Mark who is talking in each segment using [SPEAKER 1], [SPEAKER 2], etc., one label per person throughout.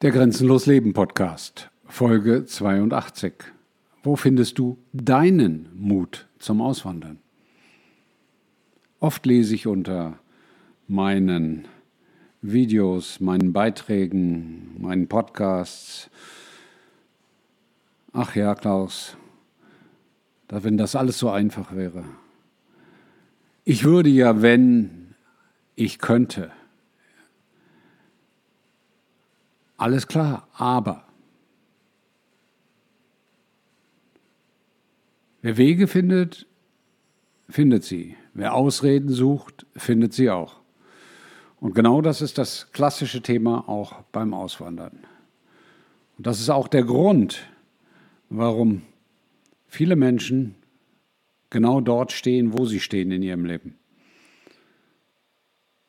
[SPEAKER 1] Der Grenzenlos Leben Podcast, Folge 82. Wo findest du deinen Mut zum Auswandern? Oft lese ich unter meinen Videos, meinen Beiträgen, meinen Podcasts, ach ja, Klaus, wenn das alles so einfach wäre. Ich würde ja, wenn ich könnte, Alles klar, aber wer Wege findet, findet sie. Wer Ausreden sucht, findet sie auch. Und genau das ist das klassische Thema auch beim Auswandern. Und das ist auch der Grund, warum viele Menschen genau dort stehen, wo sie stehen in ihrem Leben.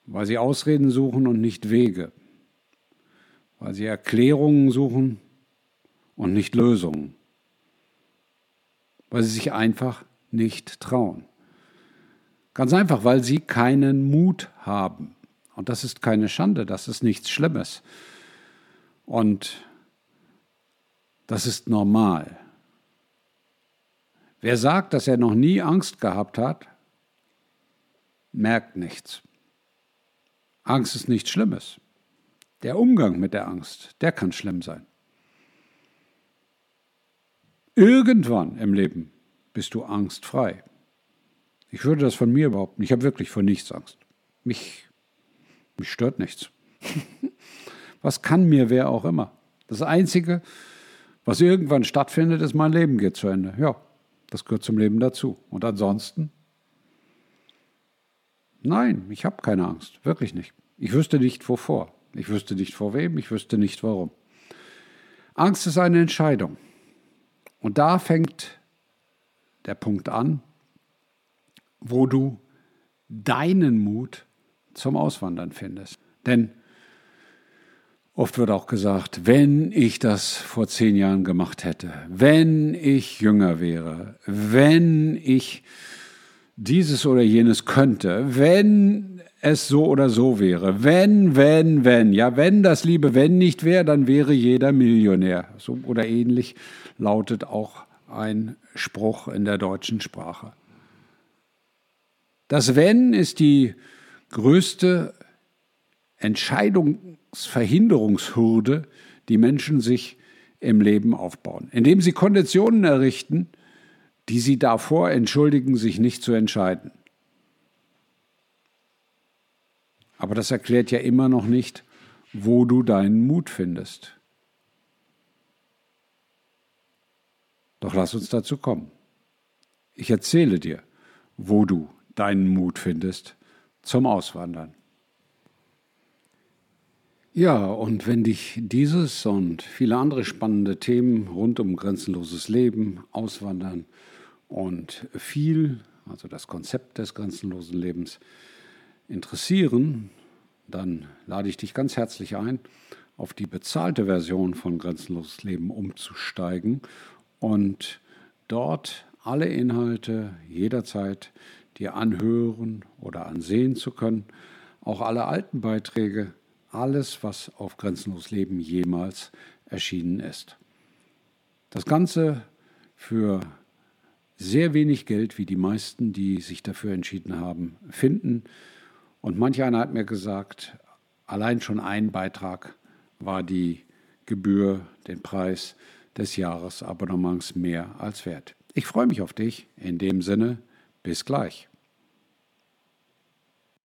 [SPEAKER 1] Weil sie Ausreden suchen und nicht Wege weil sie Erklärungen suchen und nicht Lösungen, weil sie sich einfach nicht trauen. Ganz einfach, weil sie keinen Mut haben. Und das ist keine Schande, das ist nichts Schlimmes. Und das ist normal. Wer sagt, dass er noch nie Angst gehabt hat, merkt nichts. Angst ist nichts Schlimmes. Der Umgang mit der Angst, der kann schlimm sein. Irgendwann im Leben bist du angstfrei. Ich würde das von mir behaupten. Ich habe wirklich vor nichts Angst. Mich, mich stört nichts. was kann mir wer auch immer? Das Einzige, was irgendwann stattfindet, ist, mein Leben geht zu Ende. Ja, das gehört zum Leben dazu. Und ansonsten? Nein, ich habe keine Angst. Wirklich nicht. Ich wüsste nicht, wovor. Ich wüsste nicht vor wem, ich wüsste nicht warum. Angst ist eine Entscheidung. Und da fängt der Punkt an, wo du deinen Mut zum Auswandern findest. Denn oft wird auch gesagt, wenn ich das vor zehn Jahren gemacht hätte, wenn ich jünger wäre, wenn ich dieses oder jenes könnte, wenn es so oder so wäre. Wenn, wenn, wenn. Ja, wenn das liebe Wenn nicht wäre, dann wäre jeder Millionär. So oder ähnlich lautet auch ein Spruch in der deutschen Sprache. Das Wenn ist die größte Entscheidungsverhinderungshürde, die Menschen sich im Leben aufbauen, indem sie Konditionen errichten, die sie davor entschuldigen, sich nicht zu entscheiden. Aber das erklärt ja immer noch nicht, wo du deinen Mut findest. Doch lass uns dazu kommen. Ich erzähle dir, wo du deinen Mut findest zum Auswandern. Ja, und wenn dich dieses und viele andere spannende Themen rund um grenzenloses Leben, Auswandern und viel, also das Konzept des grenzenlosen Lebens, interessieren, dann lade ich dich ganz herzlich ein, auf die bezahlte Version von Grenzenloses Leben umzusteigen und dort alle Inhalte jederzeit dir anhören oder ansehen zu können. Auch alle alten Beiträge, alles, was auf Grenzenlos Leben jemals erschienen ist. Das Ganze für sehr wenig Geld, wie die meisten, die sich dafür entschieden haben, finden. Und manch einer hat mir gesagt, allein schon ein Beitrag war die Gebühr, den Preis des Jahresabonnements mehr als wert. Ich freue mich auf dich. In dem Sinne, bis gleich.